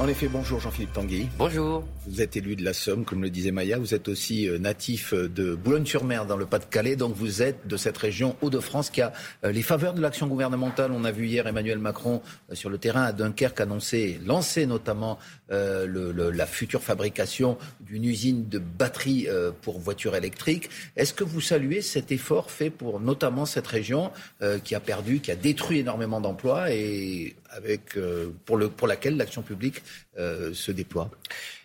En effet, bonjour Jean-Philippe Tanguy. Bonjour. Vous êtes élu de la Somme, comme le disait Maya. Vous êtes aussi euh, natif euh, de Boulogne-sur-Mer, dans le Pas-de-Calais. Donc vous êtes de cette région Hauts-de-France qui a euh, les faveurs de l'action gouvernementale. On a vu hier Emmanuel Macron sur le terrain à Dunkerque annoncer, lancer notamment le, la future fabrication d'une usine de batteries pour voitures électriques. Est-ce que vous saluez cet effort fait pour notamment cette région qui a perdu, qui a détruit énormément d'emplois et avec, pour, le, pour laquelle l'action publique se déploie.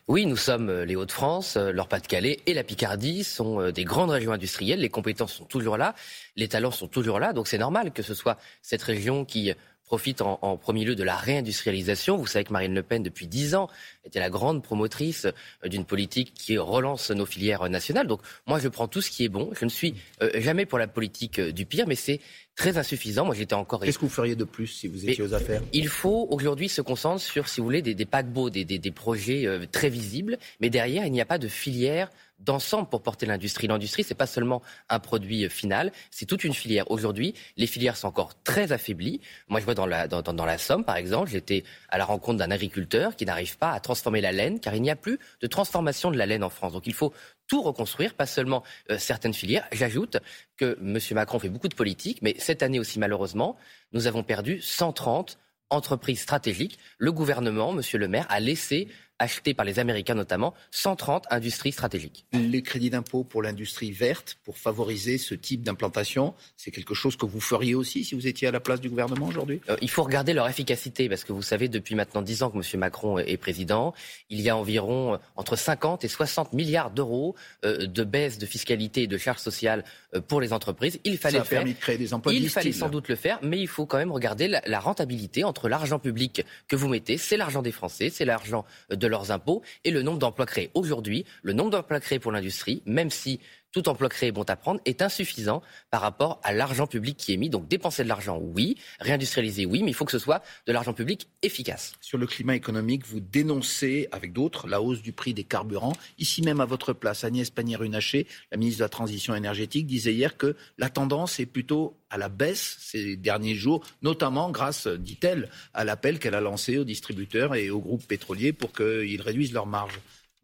Oui, nous sommes euh, les Hauts-de-France, euh, leur Pas-de-Calais et la Picardie sont euh, des grandes régions industrielles. Les compétences sont toujours là, les talents sont toujours là, donc c'est normal que ce soit cette région qui profite en, premier lieu de la réindustrialisation. Vous savez que Marine Le Pen, depuis dix ans, était la grande promotrice d'une politique qui relance nos filières nationales. Donc moi, je prends tout ce qui est bon. Je ne suis jamais pour la politique du pire, mais c'est très insuffisant. Moi, j'étais encore. Qu'est-ce que vous feriez de plus si vous étiez aux affaires? Il faut aujourd'hui se concentrer sur, si vous voulez, des, paquebots, des, des, projets euh, très visibles, mais derrière, il n'y a pas de filière d'ensemble pour porter l'industrie. L'industrie, c'est pas seulement un produit euh, final, c'est toute une filière. Aujourd'hui, les filières sont encore très affaiblies. Moi, je vois dans la, Somme, par exemple, j'étais à la rencontre d'un agriculteur qui n'arrive pas à transformer la laine, car il n'y a plus de transformation de la laine en France. Donc, il faut tout reconstruire, pas seulement euh, certaines filières. J'ajoute que M. Macron fait beaucoup de politique, mais cette année aussi, malheureusement, nous avons perdu 130 entreprises stratégiques. Le gouvernement, M. Le Maire, a laissé achetés par les Américains notamment, 130 industries stratégiques. Les crédits d'impôt pour l'industrie verte, pour favoriser ce type d'implantation, c'est quelque chose que vous feriez aussi si vous étiez à la place du gouvernement aujourd'hui? Euh, Il faut regarder leur efficacité, parce que vous savez, depuis maintenant 10 ans que M. Macron est président, il y a environ euh, entre 50 et 60 milliards d'euros euh, de baisse de fiscalité et de charges sociales pour les entreprises. Il fallait Ça a permis de créer des emplois Il fallait sans doute le faire, mais il faut quand même regarder la, la rentabilité entre l'argent public que vous mettez, c'est l'argent des Français, c'est l'argent de de leurs impôts et le nombre d'emplois créés. Aujourd'hui, le nombre d'emplois créés pour l'industrie, même si tout emploi créé bon à prendre, est insuffisant par rapport à l'argent public qui est mis. Donc dépenser de l'argent, oui. Réindustrialiser, oui. Mais il faut que ce soit de l'argent public efficace. Sur le climat économique, vous dénoncez avec d'autres la hausse du prix des carburants. Ici même à votre place, Agnès Pannier-Runacher, la ministre de la Transition énergétique, disait hier que la tendance est plutôt à la baisse ces derniers jours, notamment grâce, dit-elle, à l'appel qu'elle a lancé aux distributeurs et aux groupes pétroliers pour qu'ils réduisent leurs marges.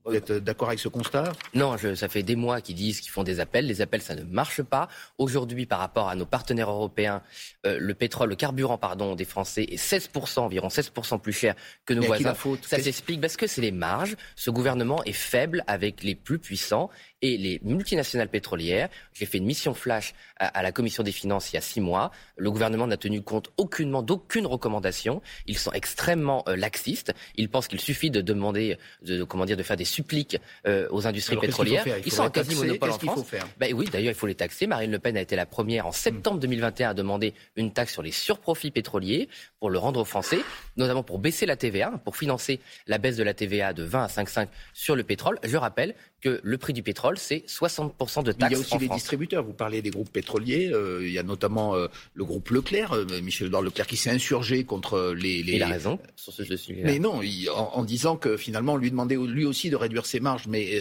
Vous êtes d'accord avec ce constat? Non, je, ça fait des mois qu'ils disent qu'ils font des appels. Les appels, ça ne marche pas. Aujourd'hui, par rapport à nos partenaires européens, euh, le pétrole, le carburant, pardon, des Français est 16%, environ 16% plus cher que nos voisins. Ça s'explique parce que c'est les marges. Ce gouvernement est faible avec les plus puissants et les multinationales pétrolières. J'ai fait une mission flash à, la commission des finances il y a six mois. Le gouvernement n'a tenu compte aucunement d'aucune recommandation. Ils sont extrêmement euh, laxistes. Ils pensent qu'il suffit de demander, de, comment dire, de faire des suppliques euh, aux industries pétrolières. Ils sont en quasi monopole en France. Ben oui, d'ailleurs, il faut les taxer. Marine Le Pen a été la première en septembre 2021 à demander une taxe sur les surprofits pétroliers pour le rendre aux Français, notamment pour baisser la TVA, pour financer la baisse de la TVA de 20 à 5,5 sur le pétrole. Je rappelle que le prix du pétrole, c'est 60% de taxes. il y a aussi les distributeurs. Vous parlez des groupes pétroliers. Euh, il y a notamment euh, le groupe Leclerc, euh, Michel Edouard Leclerc, qui s'est insurgé contre les. les... Il a raison sur ce sujet. Mais non, en, disant que finalement, on lui demandait lui aussi de réduire ses marges. Mais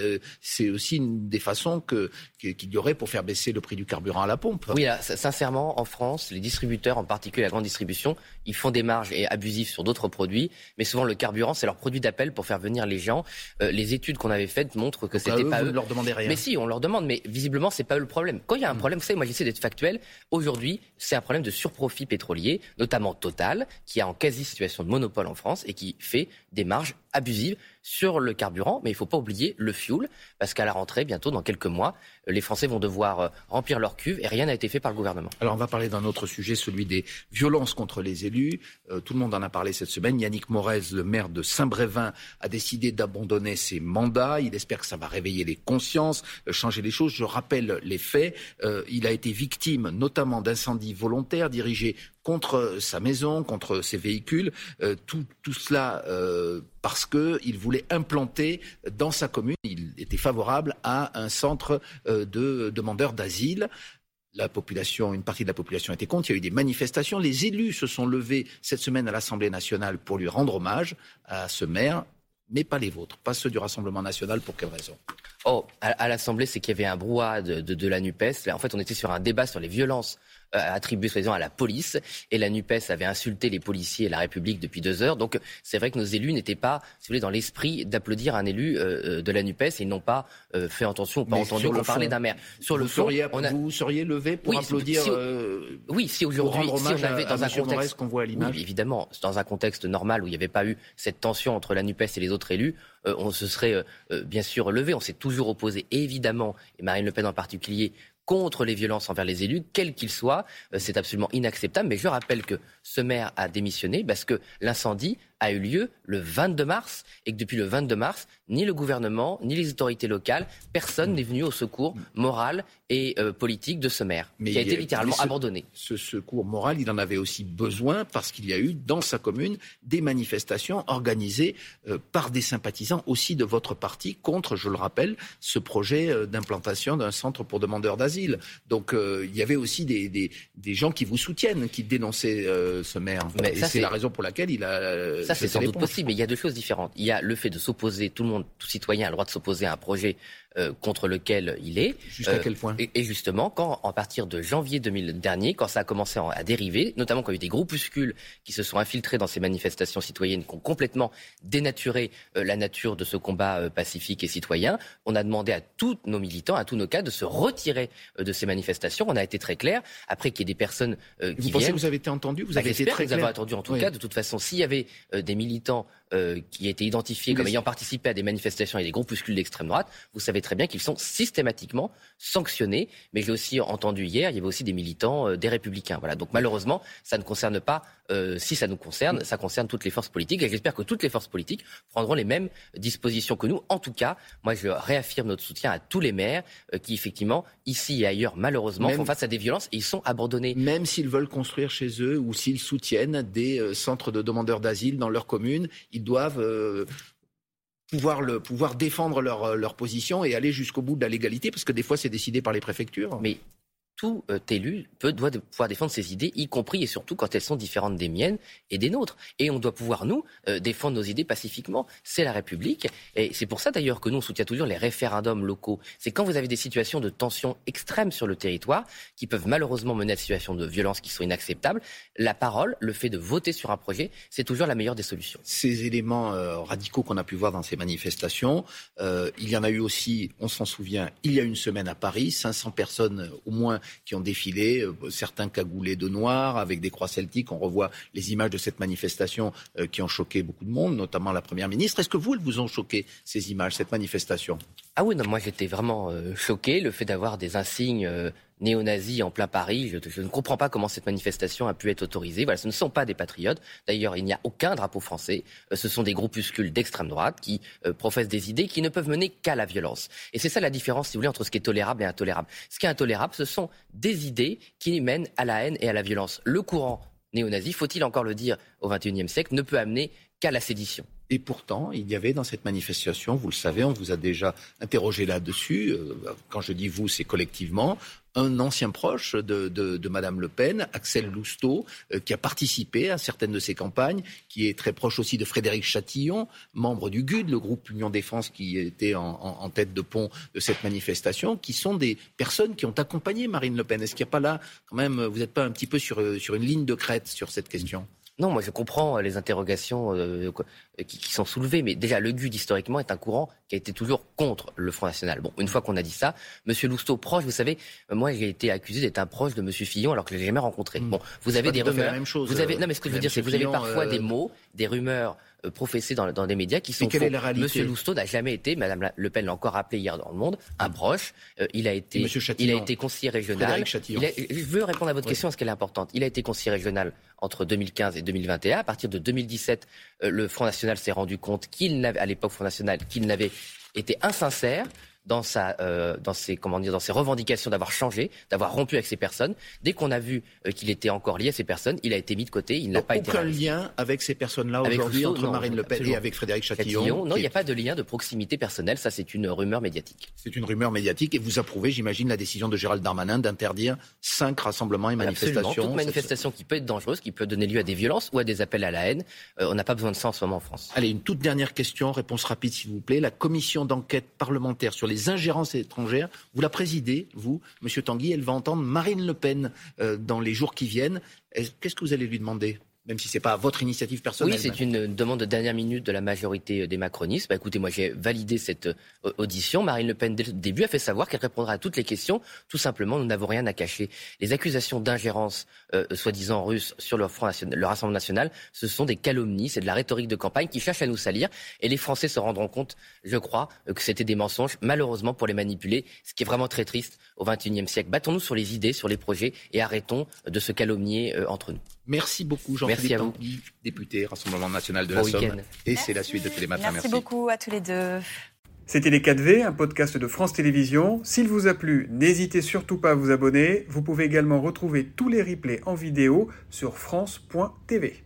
c'est aussi une des façons que, qu'il y aurait pour faire baisser le prix du carburant à la pompe. Oui, sincèrement, en France, les distributeurs, en particulier la grande distribution, ils font des marges et abusifs sur d'autres produits. Mais souvent, le carburant, c'est leur produit d'appel pour faire venir les gens. les études qu'on avait faites montrent que c'était pas eux. Leur demandez rien. Mais si, on leur demande, mais visiblement, c'est pas eux le problème. Quand il y a un hmm. problème, vous savez, moi j'essaie d'être factuel. Aujourd'hui, c'est un problème de surprofit pétrolier, notamment Total, qui a en quasi situation de monopole en France et qui fait des marges abusive sur le carburant, mais il ne faut pas oublier le fuel, parce qu'à la rentrée, bientôt, dans quelques mois, les Français vont devoir euh, remplir leur cuve et rien n'a été fait par le gouvernement. Alors on va parler d'un autre sujet, celui des violences contre les élus. Euh, tout le monde en a parlé cette semaine. Yannick Morez, le maire de Saint-Brévin, a décidé d'abandonner ses mandats. Il espère que ça va réveiller les consciences, euh, changer les choses. Je rappelle les faits. il a été victime notamment d'incendies volontaires dirigés contre sa maison, contre ses véhicules, euh, tout, tout, cela euh, parce qu'il voulait implanter dans sa commune, il était favorable à un centre euh, de demandeurs d'asile. La population, une partie de la population était contre. Il y a eu des manifestations. Les élus se sont levés cette semaine à l'Assemblée nationale pour lui rendre hommage à ce maire, mais pas les vôtres, pas ceux du Rassemblement national. Pour quelle raison? Oh, à, l'Assemblée, c'est qu'il y avait un brouhaha de, la NUPES. En fait, on était sur un débat sur les violences euh, attribué soi-disant à la police. Et la NUPES avait insulté les policiers et la République depuis deux heures. Donc c'est vrai que nos élus n'étaient pas, si vous voulez, dans l'esprit d'applaudir un élu euh, euh, de la NUPES et ils n'ont pas fait attention, pas entendu qu'on parlait d'un maire. Sur le fond, on a... vous seriez levé pour applaudir si, Oui, si aujourd'hui, si on avait dans un contexte qu'on voit à l'image. évidemment, dans un contexte normal où il n'y avait pas eu cette tension entre la NUPES et les autres élus, on se serait bien sûr levé. On s'est toujours opposé, évidemment, et Marine Le Pen en particulier, contre les violences envers les élus, quels qu'ils soient. Euh, c'est absolument inacceptable. Mais je rappelle que ce maire a démissionné parce que l'incendie a eu lieu le 22 mars et que depuis le 22 mars, ni le gouvernement, ni les autorités locales, personne n'est venu au secours moral et euh, politique de ce maire, qui a été littéralement abandonné. Ce secours moral, il en avait aussi besoin parce qu'il y a eu dans sa commune des manifestations organisées euh, par des sympathisants aussi de votre parti contre, je le rappelle, ce projet euh, d'implantation d'un centre pour demandeurs d'asile. Donc il y avait aussi des, des, des, gens qui vous soutiennent, qui dénonçaient ce maire. Mais et c'est la raison pour laquelle il a ça, c'est sans doute possible, mais il y a deux choses différentes. Il y a le fait de s'opposer, tout le monde, tout citoyen a le droit de s'opposer à un projet euh, contre lequel il est. Jusqu'à euh, quel point et, justement, quand, à partir de janvier 2000 dernier, quand ça a commencé à dériver, notamment quand il y a eu des groupuscules qui se sont infiltrés dans ces manifestations citoyennes, qui ont complètement dénaturé euh, la nature de ce combat pacifique et citoyen, on a demandé à tous nos militants, à tous nos cas, de se retirer de ces manifestations. On a été très clair. Après qu'il y ait des personnes qui vous viennent... Pensez que vous avez été entendu? Vous avez été très clair. Vous avez entendu en tout cas. De toute façon, s'il y avait des militants qui étaient identifiés comme ayant participé à des manifestations et des groupuscules d'extrême droite, vous savez très bien qu'ils sont systématiquement sanctionnés. Mais j'ai aussi entendu hier, il y avait aussi des militants euh, des Républicains. Voilà. Donc malheureusement, ça ne concerne pas, euh, si ça nous concerne, ça concerne toutes les forces politiques. Et j'espère que toutes les forces politiques prendront les mêmes dispositions que nous. En tout cas, moi, je réaffirme notre soutien à tous les maires qui, effectivement, ici et ailleurs, malheureusement, font face à des violences et ils sont abandonnés. Même s'ils veulent construire chez eux ou s'ils soutiennent des centres de demandeurs d'asile dans leur commune, ils doivent euh, pouvoir, le, pouvoir défendre leur, euh, leur position et aller jusqu'au bout de la légalité, parce que des fois c'est décidé par les préfectures. Tout euh, élu peut, doit pouvoir défendre ses idées, y compris et surtout quand elles sont différentes des miennes et des nôtres. Et on doit pouvoir, nous, euh, défendre nos idées pacifiquement. C'est la République. Et c'est pour ça, d'ailleurs, que nous, on soutient toujours les référendums locaux. C'est quand vous avez des situations de tension extrême sur le territoire, qui peuvent malheureusement mener à des situations de violence qui sont inacceptables, la parole, le fait de voter sur un projet, c'est toujours la meilleure des solutions. Ces éléments euh, radicaux qu'on a pu voir dans ces manifestations, il y en a eu aussi, on s'en souvient, il y a une semaine à Paris, 500 personnes au moins qui ont défilé, euh, certains cagoulés de noir avec des croix celtiques. On revoit les images de cette manifestation euh, qui ont choqué beaucoup de monde, notamment la Première ministre. Est-ce que vous, elles vous ont choqué, ces images, cette manifestation? Ah oui, moi j'étais vraiment euh, choqué. Le fait d'avoir des insignes néo-nazis en plein Paris. Je, ne comprends pas comment cette manifestation a pu être autorisée. Voilà, ce ne sont pas des patriotes. D'ailleurs, il n'y a aucun drapeau français. Euh, ce sont des groupuscules d'extrême droite qui euh, professent des idées qui ne peuvent mener qu'à la violence. Et c'est ça la différence, si vous voulez, entre ce qui est tolérable et intolérable. Ce qui est intolérable, ce sont des idées qui mènent à la haine et à la violence. Le courant néo-nazi, faut-il encore le dire au XXIe siècle, ne peut amener qu'à la sédition. Et pourtant, il y avait dans cette manifestation, vous le savez, on vous a déjà interrogé là-dessus, euh, quand je dis vous, c'est collectivement, un ancien proche de, de, Madame Le Pen, Axel Lousteau, euh, qui a participé à certaines de ses campagnes, qui est très proche aussi de Frédéric Chatillon, membre du GUD, le groupe Union Défense qui était en, tête de pont de cette manifestation, qui sont des personnes qui ont accompagné Marine Le Pen. Est-ce qu'il n'y a pas là, quand même, vous n'êtes pas un petit peu sur, sur une ligne de crête sur cette question? Non, moi je comprends les interrogations euh, qui, sont soulevées, mais déjà le GUD historiquement est un courant qui a été toujours contre le Front National. Bon, une fois qu'on a dit ça, Monsieur Lousteau proche, vous savez, euh, moi j'ai été accusé d'être un proche de Monsieur Fillon alors que je l'ai jamais rencontré. Hmm. Bon, vous avez des rumeurs. vous avez, euh, non, mais ce que je veux dire, c'est que vous avez parfois des mots, des rumeurs professés dans, dans, des médias qui sont quelle Est la réalité Monsieur Lousteau n'a jamais été, Madame Le Pen l'a encore rappelé hier dans Le Monde, un proche. il a été, il a été conseiller régional. je veux répondre à votre question parce qu'elle est importante. Il a été conseiller régional entre 2015 et 2021. À partir de 2017, euh, le Front National s'est rendu compte qu'il n'avait, à l'époque Front National, qu'il n'avait été insincère dans, sa, euh, dans, ses, comment dire, dans ses revendications d'avoir changé, d'avoir rompu avec ces personnes. Dès qu'on a vu euh, qu'il était encore lié à ces personnes, il a été mis de côté, il n'a pas été... Aucun lien avec ces personnes-là aujourd'hui entre Marine Le Pen et avec Frédéric Chatillon, Non, il n'y a pas de lien de proximité personnelle, ça c'est une rumeur médiatique. C'est une rumeur médiatique et vous approuvez, j'imagine, la décision de Gérald Darmanin d'interdire cinq rassemblements et manifestations. Absolument. Toute manifestation qui peut être dangereuse, qui peut donner lieu à des violences ou à des appels à la haine, euh, on n'a pas besoin de ça en ce moment en France. Allez, une toute dernière question, réponse rapide s'il vous plaît. La commission d'enquête parlementaire sur les ingérences étrangères. Vous la présidez, vous, Monsieur Tanguy. Elle va entendre Marine Le Pen euh, dans les jours qui viennent. Qu'est-ce que vous allez lui demander? Même si ce n'est pas votre initiative personnelle. Oui, c'est une demande de dernière minute de la majorité des macronistes. Bah, écoutez, moi j'ai validé cette euh, audition. Marine Le Pen, dès le début, a fait savoir qu'elle répondra à toutes les questions. Tout simplement, nous n'avons rien à cacher. Les accusations d'ingérence, euh, soi-disant russe, sur le, Front national, le Rassemblement national, ce sont des calomnies, c'est de la rhétorique de campagne qui cherche à nous salir. Et les Français se rendront compte, je crois, euh, que c'était des mensonges, malheureusement, pour les manipuler, ce qui est vraiment très triste au XXIe siècle. Battons-nous sur les idées, sur les projets, et arrêtons de se calomnier entre nous. Merci beaucoup, Jean-Philippe Tanguy, député Rassemblement national de la Somme. Et c'est la suite de Télématin. Merci, Merci beaucoup à tous les deux. C'était Les 4V, un podcast de France Télévisions. S'il vous a plu, n'hésitez surtout pas à vous abonner. Vous pouvez également retrouver tous les replays en vidéo sur France.tv.